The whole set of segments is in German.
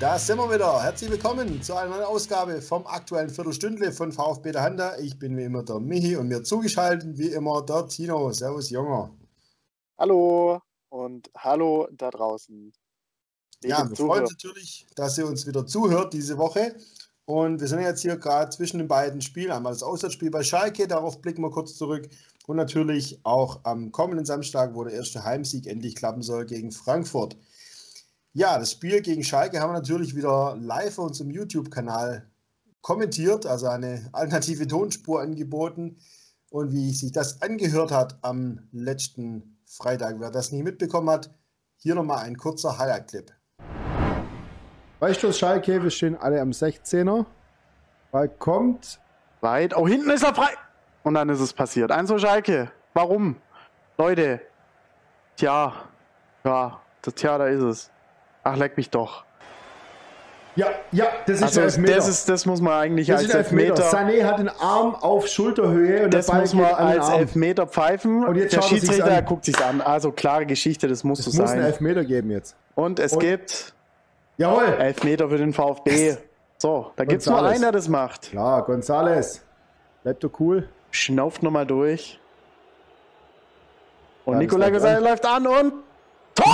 Da sind wir wieder. Herzlich willkommen zu einer neuen Ausgabe vom aktuellen Viertelstündle von VfB der Handa. Ich bin wie immer der Michi und mir zugeschaltet wie immer der Tino. Servus, Junger. Hallo und hallo da draußen. Ja, wir freuen uns natürlich, dass ihr uns wieder zuhört diese Woche. Und wir sind jetzt hier gerade zwischen den beiden Spielen. Einmal das Auswärtsspiel bei Schalke, darauf blicken wir kurz zurück. Und natürlich auch am kommenden Samstag, wo der erste Heimsieg endlich klappen soll gegen Frankfurt. Ja, das Spiel gegen Schalke haben wir natürlich wieder live auf unserem YouTube-Kanal kommentiert, also eine alternative Tonspur angeboten. Und wie sich das angehört hat am letzten Freitag, wer das nicht mitbekommen hat, hier nochmal ein kurzer Highlight-Clip. Freistoß Schalke, wir stehen alle am 16er. Ball kommt. Weit. Oh, hinten ist er frei. Und dann ist es passiert. Eins zu Schalke. Warum? Leute. Tja. Ja, tja, da ist es. Ach, leck mich doch. Ja, ja, das ist also, Elfmeter. Das, ist, das muss man eigentlich das als Elfmeter. Elfmeter. Sané hat den Arm auf Schulterhöhe und das der Ball muss man als Arm. Elfmeter pfeifen. Und jetzt der er sich's Schiedsrichter an. guckt sich an. Also klare Geschichte, das muss Es so muss einen sein. Elfmeter geben jetzt. Und es Und- gibt Jawohl. Elfmeter für den VfB. So, da gibt es nur Gonzales. einen, der das macht. Klar, Gonzales. Bleibt doch cool. Schnauft nochmal durch. Und Ja, Nikolai an. läuft an und Tor!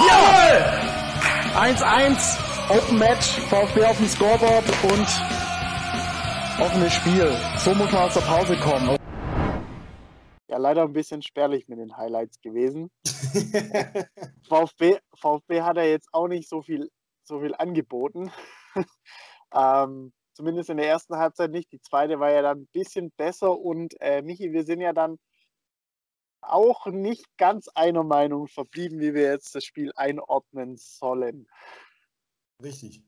1-1, Open Match, VfB auf dem Scoreboard und offenes Spiel. So muss man aus der Pause kommen. Ja, leider ein bisschen spärlich mit den Highlights gewesen. VfB, VfB hat ja jetzt auch nicht so viel, so viel angeboten. ähm, zumindest in der ersten Halbzeit nicht. Die zweite war ja dann ein bisschen besser und äh, Michi, wir sind ja dann auch nicht ganz einer Meinung verblieben, wie wir jetzt das Spiel einordnen sollen. Richtig.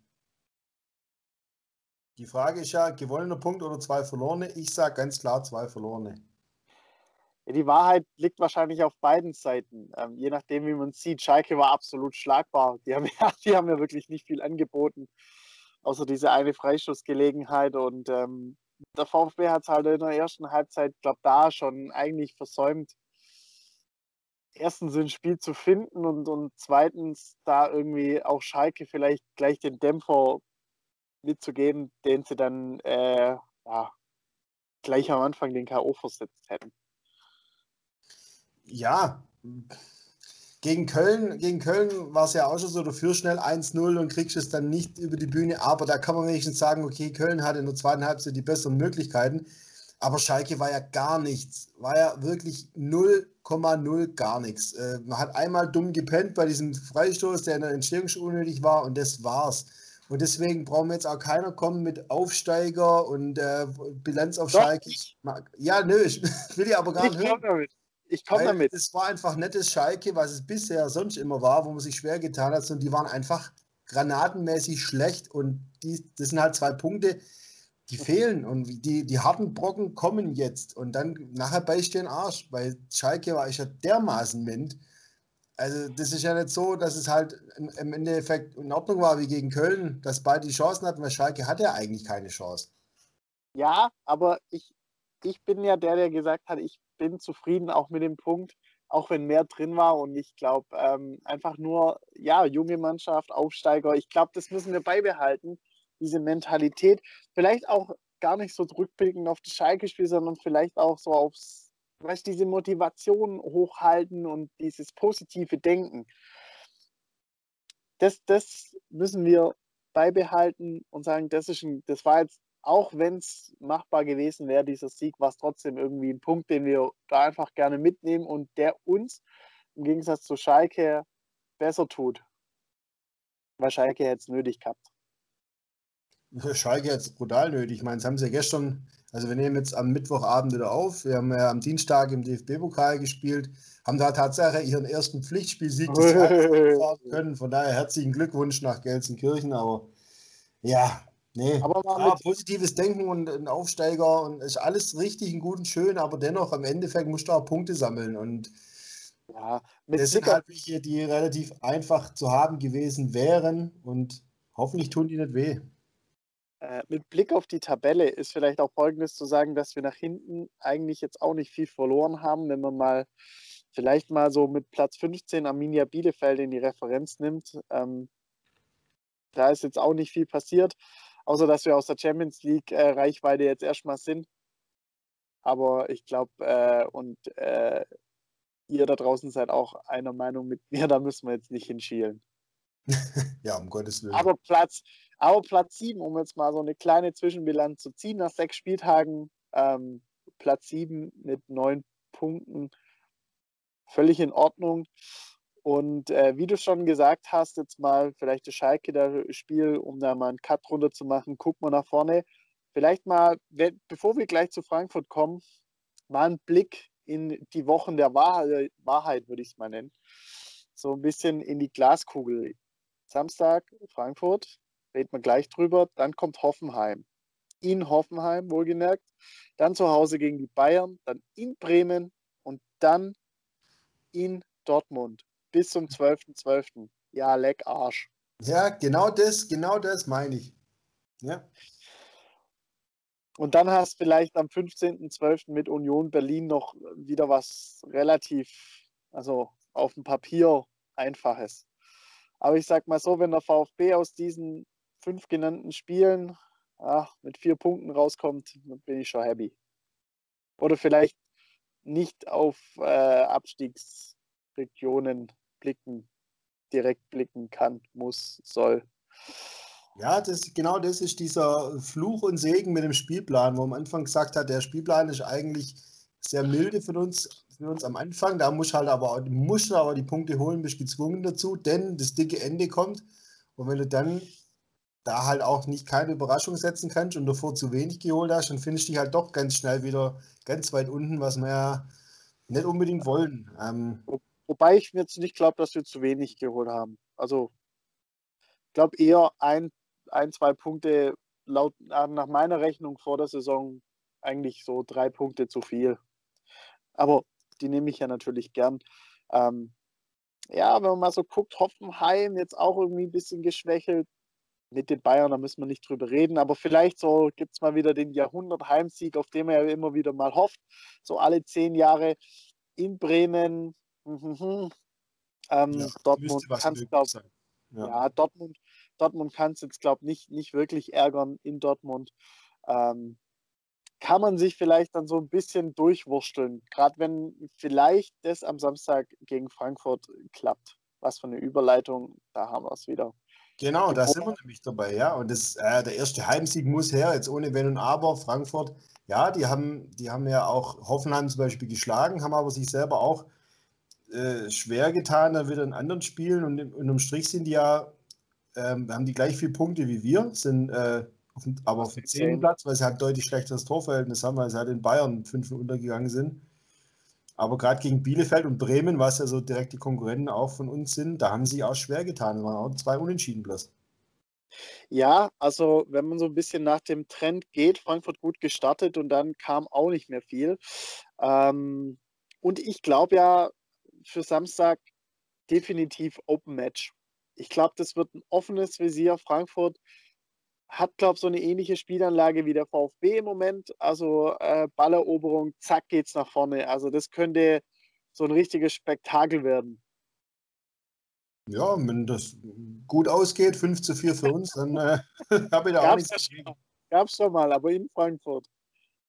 Die Frage ist ja, gewonnener Punkt oder zwei verlorene? Ich sage ganz klar zwei verlorene. Ja, die Wahrheit liegt wahrscheinlich auf beiden Seiten. Ähm, je nachdem, wie man es sieht. Schalke war absolut schlagbar. Die haben, ja, die haben ja wirklich nicht viel angeboten, außer diese eine Freistoßgelegenheit. Und ähm, der VfB hat es halt in der ersten Halbzeit, glaube da schon eigentlich versäumt, erstens ein Spiel zu finden und, und zweitens da irgendwie auch Schalke vielleicht gleich den Dämpfer mitzugeben, den sie dann äh, ja, gleich am Anfang den K.O. versetzt hätten. Ja, gegen Köln, gegen Köln war es ja auch schon so, du führst schnell 1-0 und kriegst es dann nicht über die Bühne, aber da kann man wenigstens sagen, okay, Köln hatte in der zweiten Halbzeit die besseren Möglichkeiten, aber Schalke war ja gar nichts, war ja wirklich 0,0 gar nichts. Äh, man hat einmal dumm gepennt bei diesem Freistoß, der in der Entstehung schon unnötig war und das war's. Und deswegen brauchen wir jetzt auch keiner kommen mit Aufsteiger und äh, Bilanz auf Doch, Schalke. Ja, nö, ich will die aber gar nicht Ich hören. komme damit. Ich komme damit. Es war einfach nettes Schalke, was es bisher sonst immer war, wo man sich schwer getan hat. Und die waren einfach granatenmäßig schlecht. Und die, das sind halt zwei Punkte, die fehlen. Und die, die harten Brocken kommen jetzt. Und dann nachher beistehen Arsch. Weil Schalke war ich ja dermaßen mint. Also, das ist ja nicht so, dass es halt im, im Endeffekt in Ordnung war wie gegen Köln, dass beide die Chancen hatten, weil Schalke hatte ja eigentlich keine Chance. Ja, aber ich, ich bin ja der, der gesagt hat, ich bin zufrieden auch mit dem Punkt, auch wenn mehr drin war. Und ich glaube, ähm, einfach nur, ja, junge Mannschaft, Aufsteiger, ich glaube, das müssen wir beibehalten, diese Mentalität. Vielleicht auch gar nicht so rückblickend auf das Schalke-Spiel, sondern vielleicht auch so aufs, weißt diese Motivation hochhalten und dieses positive Denken. Das, das müssen wir beibehalten und sagen, das, ist ein, das war jetzt, auch wenn es machbar gewesen wäre, dieser Sieg, war es trotzdem irgendwie ein Punkt, den wir da einfach gerne mitnehmen und der uns im Gegensatz zu Schalke besser tut. Weil Schalke hätte es nötig gehabt. Schalke jetzt brutal nötig. Ich meine, das haben sie ja gestern, also wir nehmen jetzt am Mittwochabend wieder auf. Wir haben ja am Dienstag im DFB-Pokal gespielt, haben da tatsächlich ihren ersten Pflichtspielsieg des Jahres können. Von daher herzlichen Glückwunsch nach Gelsenkirchen. Aber ja, nee. Aber ja, mit- positives Denken und ein Aufsteiger und ist alles richtig und gut und schön, aber dennoch am Endeffekt musst du auch Punkte sammeln. Und Ja, mit das sind halt welche, die relativ einfach zu haben gewesen wären und hoffentlich tun die nicht weh. Äh, mit Blick auf die Tabelle ist vielleicht auch Folgendes zu sagen, dass wir nach hinten eigentlich jetzt auch nicht viel verloren haben, wenn man mal vielleicht mal so mit Platz 15 Arminia Bielefeld in die Referenz nimmt. Ähm, da ist jetzt auch nicht viel passiert, außer dass wir aus der Champions League äh, Reichweite jetzt erstmal sind. Aber ich glaube, äh, und äh, ihr da draußen seid auch einer Meinung mit mir, da müssen wir jetzt nicht hinschielen. ja, um Gottes Willen. Aber Platz, aber Platz 7, um jetzt mal so eine kleine Zwischenbilanz zu ziehen nach sechs Spieltagen, ähm, Platz 7 mit neun Punkten, völlig in Ordnung. Und äh, wie du schon gesagt hast, jetzt mal vielleicht das Schalke das Spiel, um da mal einen Cut runter zu machen, guck mal nach vorne. Vielleicht mal, bevor wir gleich zu Frankfurt kommen, mal einen Blick in die Wochen der Wahrheit, Wahrheit würde ich es mal nennen. So ein bisschen in die Glaskugel. Samstag Frankfurt, reden wir gleich drüber. Dann kommt Hoffenheim. In Hoffenheim, wohlgemerkt. Dann zu Hause gegen die Bayern, dann in Bremen und dann in Dortmund bis zum 12.12. .12. Ja, leck Arsch. Ja, genau das, genau das meine ich. Ja. Und dann hast du vielleicht am 15.12. mit Union Berlin noch wieder was relativ, also auf dem Papier einfaches. Aber ich sag mal so, wenn der VfB aus diesen fünf genannten Spielen ach, mit vier Punkten rauskommt, dann bin ich schon happy. Oder vielleicht nicht auf äh, Abstiegsregionen blicken, direkt blicken kann, muss, soll. Ja, das, genau das ist dieser Fluch und Segen mit dem Spielplan, wo am Anfang gesagt hat, der Spielplan ist eigentlich sehr milde für uns, für uns am Anfang. Da muss halt aber, musst du aber die Punkte holen, bist gezwungen dazu, denn das dicke Ende kommt. Und wenn du dann da halt auch nicht keine Überraschung setzen kannst und davor zu wenig geholt hast, dann findest du dich halt doch ganz schnell wieder ganz weit unten, was wir ja nicht unbedingt wollen. Ähm, Wobei ich mir jetzt nicht glaube, dass wir zu wenig geholt haben. Also ich glaube eher ein, ein, zwei Punkte laut nach meiner Rechnung vor der Saison eigentlich so drei Punkte zu viel. Aber die nehme ich ja natürlich gern. Ähm, ja, wenn man mal so guckt, Hoffenheim jetzt auch irgendwie ein bisschen geschwächelt. Mit den Bayern, da müssen wir nicht drüber reden, aber vielleicht so gibt es mal wieder den Jahrhundert-Heimsieg, auf den man ja immer wieder mal hofft. So alle zehn Jahre in Bremen. Mhm. Ähm, ja, Dortmund kann es, glaube ja. ja, Dortmund, Dortmund kann es jetzt, glaube ich, nicht, nicht wirklich ärgern in Dortmund. Ähm, kann man sich vielleicht dann so ein bisschen durchwursteln, gerade wenn vielleicht das am Samstag gegen Frankfurt klappt. Was für eine Überleitung, da haben wir es wieder. Genau, da sind wir nämlich dabei, ja. Und das, äh, der erste Heimsieg muss her, jetzt ohne Wenn und Aber. Frankfurt, ja, die haben, die haben ja auch Hoffenheim zum Beispiel geschlagen, haben aber sich selber auch äh, schwer getan, dann wieder in anderen Spielen. Und unterm Strich sind die ja, ähm, haben die gleich viele Punkte wie wir, sind äh, auf aber auf dem 10. Platz, weil sie halt deutlich schlechteres Torverhältnis haben, weil sie halt in Bayern 5 untergegangen sind. Aber gerade gegen Bielefeld und Bremen, was ja so direkte Konkurrenten auch von uns sind, da haben sie auch schwer getan. Es waren auch zwei Unentschieden bloß. Ja, also wenn man so ein bisschen nach dem Trend geht, Frankfurt gut gestartet und dann kam auch nicht mehr viel. Ähm, und ich glaube ja für Samstag definitiv Open Match. Ich glaube, das wird ein offenes Visier. Frankfurt hat, glaube ich, so eine ähnliche Spielanlage wie der VfB im Moment. Also äh, Balleroberung, zack, geht's nach vorne. Also das könnte so ein richtiges Spektakel werden. Ja, wenn das gut ausgeht, 5 zu 4 für uns, dann äh, habe ich da auch nichts dagegen. Gab es schon mal, aber in Frankfurt.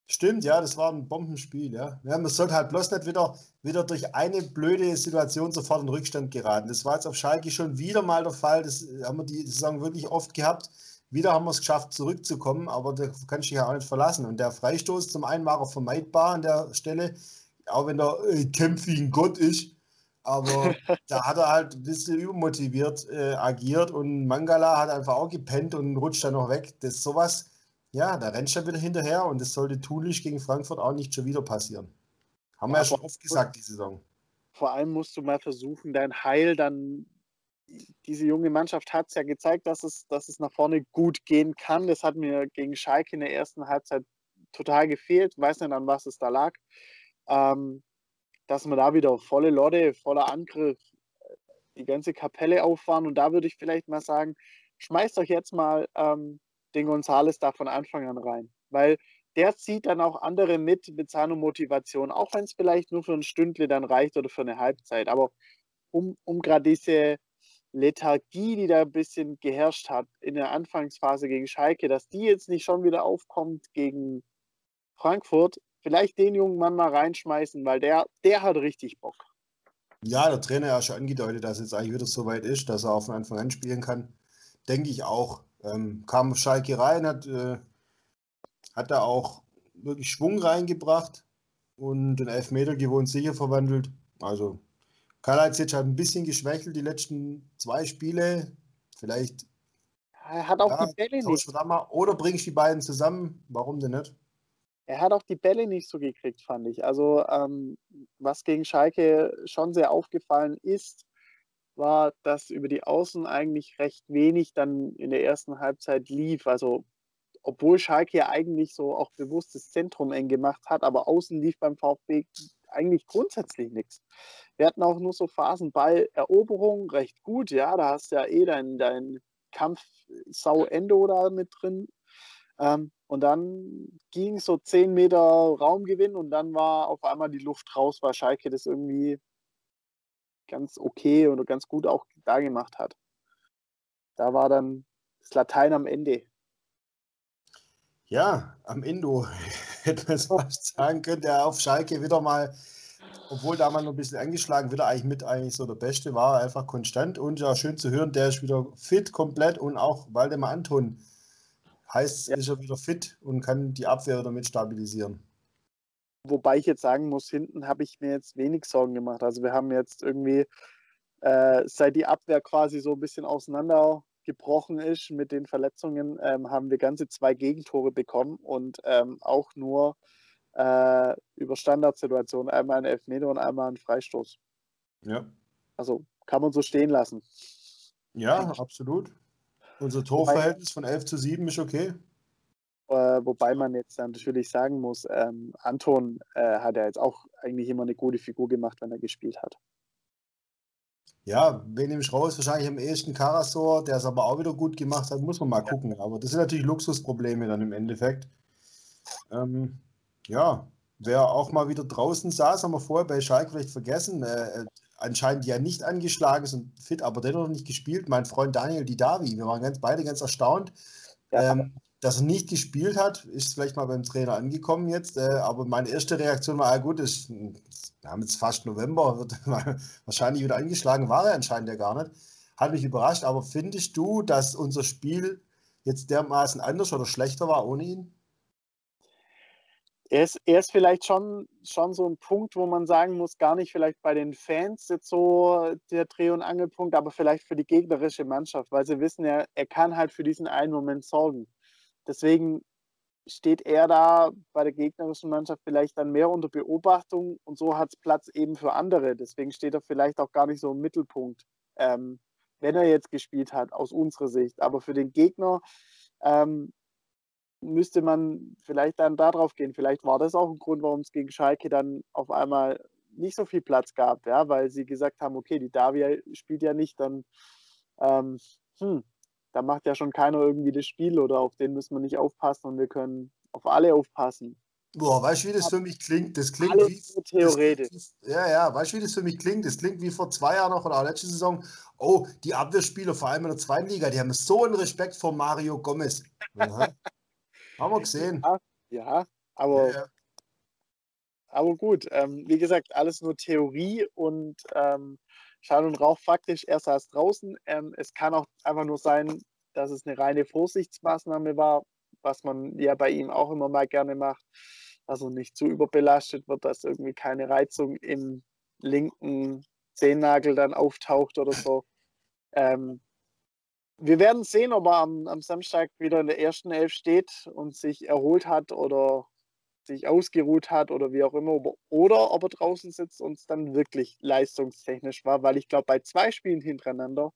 Stimmt, ja, das war ein Bombenspiel, ja. ja man sollte halt bloß nicht wieder, wieder durch eine blöde Situation sofort in Rückstand geraten. Das war jetzt auf Schalke schon wieder mal der Fall. Das haben wir die Saison wirklich oft gehabt wieder haben wir es geschafft, zurückzukommen, aber da kannst du dich ja auch nicht verlassen. Und der Freistoß zum einen war auch vermeidbar an der Stelle, auch wenn der äh, Kämpf wie ein Gott ist. Aber da hat er halt ein bisschen übermotiviert äh, agiert und Mangala hat einfach auch gepennt und rutscht dann noch weg. Das ist sowas, ja, da rennt er wieder hinterher und das sollte tunlich gegen Frankfurt auch nicht schon wieder passieren. Haben ja, wir ja schon oft gesagt, die Saison. Vor allem musst du mal versuchen, dein Heil dann diese junge Mannschaft hat es ja gezeigt, dass es, dass es nach vorne gut gehen kann. Das hat mir gegen Schalke in der ersten Halbzeit total gefehlt. Weiß nicht, an was es da lag. Ähm, dass wir da wieder volle Lotte, voller Angriff, die ganze Kapelle auffahren. Und da würde ich vielleicht mal sagen, schmeißt euch jetzt mal ähm, den Gonzales da von Anfang an rein. Weil der zieht dann auch andere mit mit seiner Motivation, auch wenn es vielleicht nur für ein Stündle dann reicht oder für eine Halbzeit. Aber um, um gerade diese Lethargie, die da ein bisschen geherrscht hat in der Anfangsphase gegen Schalke, dass die jetzt nicht schon wieder aufkommt gegen Frankfurt, vielleicht den jungen Mann mal reinschmeißen, weil der, der hat richtig Bock. Ja, der Trainer hat schon angedeutet, dass jetzt eigentlich wieder so weit ist, dass er von Anfang an spielen kann. Denke ich auch. Ähm, kam Schalke rein, hat, äh, hat da auch wirklich Schwung reingebracht und den Elfmeter gewohnt sicher verwandelt. Also Kalajdzic hat ein bisschen geschwächelt die letzten zwei Spiele. Vielleicht. Er hat auch ja, die Bälle nicht. Oder bringst du die beiden zusammen? Warum denn nicht? Er hat auch die Bälle nicht so gekriegt, fand ich. Also, ähm, was gegen Schalke schon sehr aufgefallen ist, war, dass über die Außen eigentlich recht wenig dann in der ersten Halbzeit lief. Also, obwohl Schalke ja eigentlich so auch bewusst das Zentrum eng gemacht hat, aber außen lief beim VfB eigentlich grundsätzlich nichts. Wir hatten auch nur so Phasen Balleroberung recht gut, ja, da hast du ja eh dein, dein Kampf Sau Endo da mit drin. Ähm, und dann ging so 10 Meter Raumgewinn und dann war auf einmal die Luft raus, weil Schalke das irgendwie ganz okay oder ganz gut auch da gemacht hat. Da war dann das Latein am Ende. Ja, am Endo hätte man es fast sagen können, der auf Schalke wieder mal, obwohl da mal noch ein bisschen angeschlagen, wieder eigentlich mit eigentlich so der Beste war, einfach konstant und ja, schön zu hören, der ist wieder fit komplett und auch Waldemar Anton heißt, ja. ist er wieder fit und kann die Abwehr damit stabilisieren. Wobei ich jetzt sagen muss, hinten habe ich mir jetzt wenig Sorgen gemacht. Also wir haben jetzt irgendwie, äh, seit die Abwehr quasi so ein bisschen auseinandergebrochen ist mit den Verletzungen, ähm, haben wir ganze zwei Gegentore bekommen und ähm, auch nur äh, über Standardsituationen, einmal ein Elfmeter und einmal ein Freistoß. Ja. Also kann man so stehen lassen. Ja, absolut. Unser Torverhältnis von 11 zu 7 ist okay. Äh, wobei man jetzt natürlich sagen muss, ähm, Anton äh, hat ja jetzt auch eigentlich immer eine gute Figur gemacht, wenn er gespielt hat. Ja, wen nehme ich raus? Wahrscheinlich am ehesten Karasor, der es aber auch wieder gut gemacht hat, muss man mal ja. gucken. Aber das sind natürlich Luxusprobleme dann im Endeffekt. Ähm, ja, wer auch mal wieder draußen saß, haben wir vorher bei Schalke vielleicht vergessen. Äh, äh anscheinend ja nicht angeschlagen ist und fit, aber dennoch nicht gespielt. Mein Freund Daniel Didavi, wir waren ganz, beide ganz erstaunt, ja. ähm, dass er nicht gespielt hat. Ist vielleicht mal beim Trainer angekommen jetzt, äh, aber meine erste Reaktion war, ah, gut, ist, wir haben jetzt fast November, wird wahrscheinlich wieder angeschlagen, war er anscheinend ja gar nicht. Hat mich überrascht, aber findest du, dass unser Spiel jetzt dermaßen anders oder schlechter war ohne ihn? er ist, er ist vielleicht schon, schon so ein Punkt, wo man sagen muss, gar nicht vielleicht bei den Fans jetzt so der Dreh- und Angelpunkt, aber vielleicht für die gegnerische Mannschaft, weil sie wissen ja, er kann halt für diesen einen Moment sorgen. Deswegen steht er da bei der gegnerischen Mannschaft vielleicht dann mehr unter Beobachtung und so hat es Platz eben für andere. Deswegen steht er vielleicht auch gar nicht so im Mittelpunkt, ähm, wenn er jetzt gespielt hat, aus unserer Sicht. Aber für den Gegner ähm, müsste man vielleicht dann darauf gehen. Vielleicht war das auch ein Grund, warum es gegen Schalke dann auf einmal nicht so viel Platz gab, ja, weil sie gesagt haben, okay, die Davia spielt ja nicht, dann ähm, hm, da macht ja schon keiner irgendwie das Spiel oder auf den müssen wir nicht aufpassen und wir können auf alle aufpassen. Boah, weißt du, wie das für mich klingt? Das klingt Alles wie. So theoretisch. Das, ja, ja, weißt du, wie das für mich klingt? Das klingt wie vor zwei Jahren noch oder auch letzte Saison. Oh, die Abwehrspieler, vor allem in der zweiten Liga, die haben so einen Respekt vor Mario Gomez. Haben wir gesehen. Ja, ja aber, ja, ja. aber gut. Ähm, wie gesagt, alles nur Theorie und ähm, Schall und Rauch faktisch erst als draußen. Ähm, es kann auch einfach nur sein, dass es eine reine Vorsichtsmaßnahme war, was man ja bei ihm auch immer mal gerne macht, dass er nicht zu überbelastet wird, dass irgendwie keine Reizung im linken Zehennagel dann auftaucht oder so. Ähm, wir werden sehen, ob er am, am, Samstag wieder in der ersten Elf steht und sich erholt hat oder sich ausgeruht hat oder wie auch immer. Oder ob er draußen sitzt und es dann wirklich leistungstechnisch war, weil ich glaube, bei zwei Spielen hintereinander,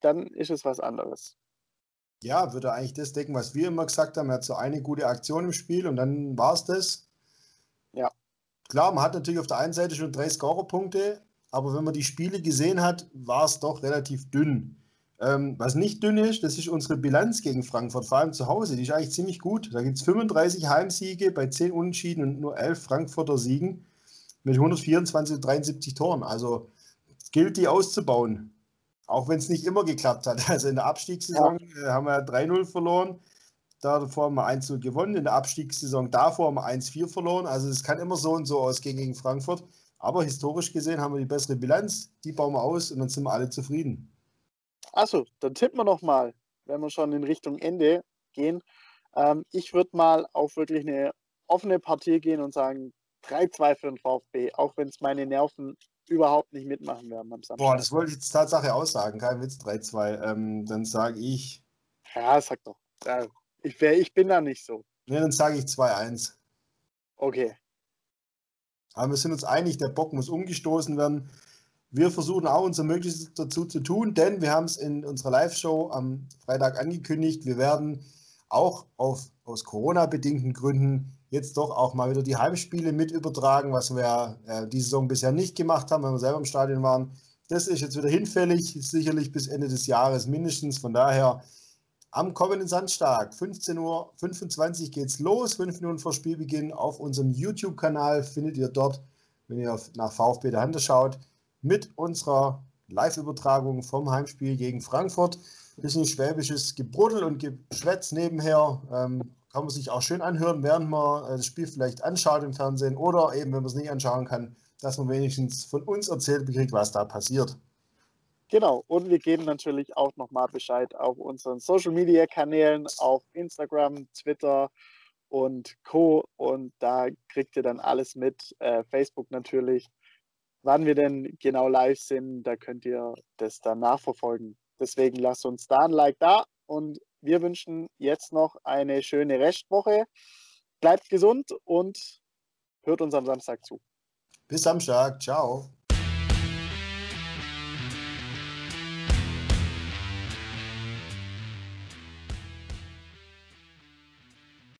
dann ist es was anderes. Ja, würde eigentlich das denken, was wir immer gesagt haben. Er hat so eine gute Aktion im Spiel und dann war es das. Ja. Klar, man hat natürlich auf der einen Seite schon drei Scorerpunkte, aber wenn man die Spiele gesehen hat, war es doch relativ dünn. Ähm, was nicht dünn ist, das ist unsere Bilanz gegen Frankfurt, vor allem zu Hause. Die ist eigentlich ziemlich gut. Da gibt es 35 Heimsiege bei 10 Unentschieden und nur 11 Frankfurter Siegen mit 124 und 73 Toren. Also gilt, die auszubauen. auch wenn es nicht immer geklappt hat. Also in der Abstiegssaison ja. äh, haben wir 3-0 verloren. Davor haben wir 1-0 gewonnen. In der Abstiegssaison davor haben wir 1-4 verloren. Also es kann immer so und so ausgehen gegen Frankfurt. Aber historisch gesehen haben wir die bessere Bilanz. Die bauen wir aus und dann sind wir alle zufrieden. Achso, dann tippen wir noch mal, wenn wir schon in Richtung Ende gehen. Ähm, ich würde mal auf wirklich eine offene Partie gehen und sagen 3-2 für den VfB, auch wenn es meine Nerven überhaupt nicht mitmachen werden am Samstag. Boah, das wollte ich jetzt Tatsache aussagen, kein Witz, 3-2. Ähm, dann sage ich. Ja, sag doch. Ich, wär, ich bin da nicht so. Ne, dann sage ich 2-1. Okay. Aber wir sind uns einig, der Bock muss umgestoßen werden. Wir versuchen auch unser Möglichstes dazu zu tun, denn wir haben es in unserer Live-Show am Freitag angekündigt. Wir werden auch auf, aus Corona-bedingten Gründen jetzt doch auch mal wieder die Heimspiele mit übertragen, was wir äh, diese Saison bisher nicht gemacht haben, wenn wir selber im Stadion waren. Das ist jetzt wieder hinfällig, sicherlich bis Ende des Jahres mindestens. Von daher am kommenden Samstag, 15.25 Uhr geht es los, fünf Minuten vor Spielbeginn. Auf unserem YouTube-Kanal findet ihr dort, wenn ihr nach VfB der Hand schaut, mit unserer Live-Übertragung vom Heimspiel gegen Frankfurt. Bisschen schwäbisches Gebruddel und Geschwätz nebenher. Ähm, kann man sich auch schön anhören, während man äh, das Spiel vielleicht anschaut im Fernsehen oder eben, wenn man es nicht anschauen kann, dass man wenigstens von uns erzählt bekriegt, was da passiert. Genau, und wir geben natürlich auch nochmal Bescheid auf unseren Social Media Kanälen, auf Instagram, Twitter und Co. Und da kriegt ihr dann alles mit. Äh, Facebook natürlich. Wann wir denn genau live sind, da könnt ihr das dann nachverfolgen. Deswegen lasst uns da ein Like da und wir wünschen jetzt noch eine schöne Restwoche. Bleibt gesund und hört uns am Samstag zu. Bis Samstag. Ciao.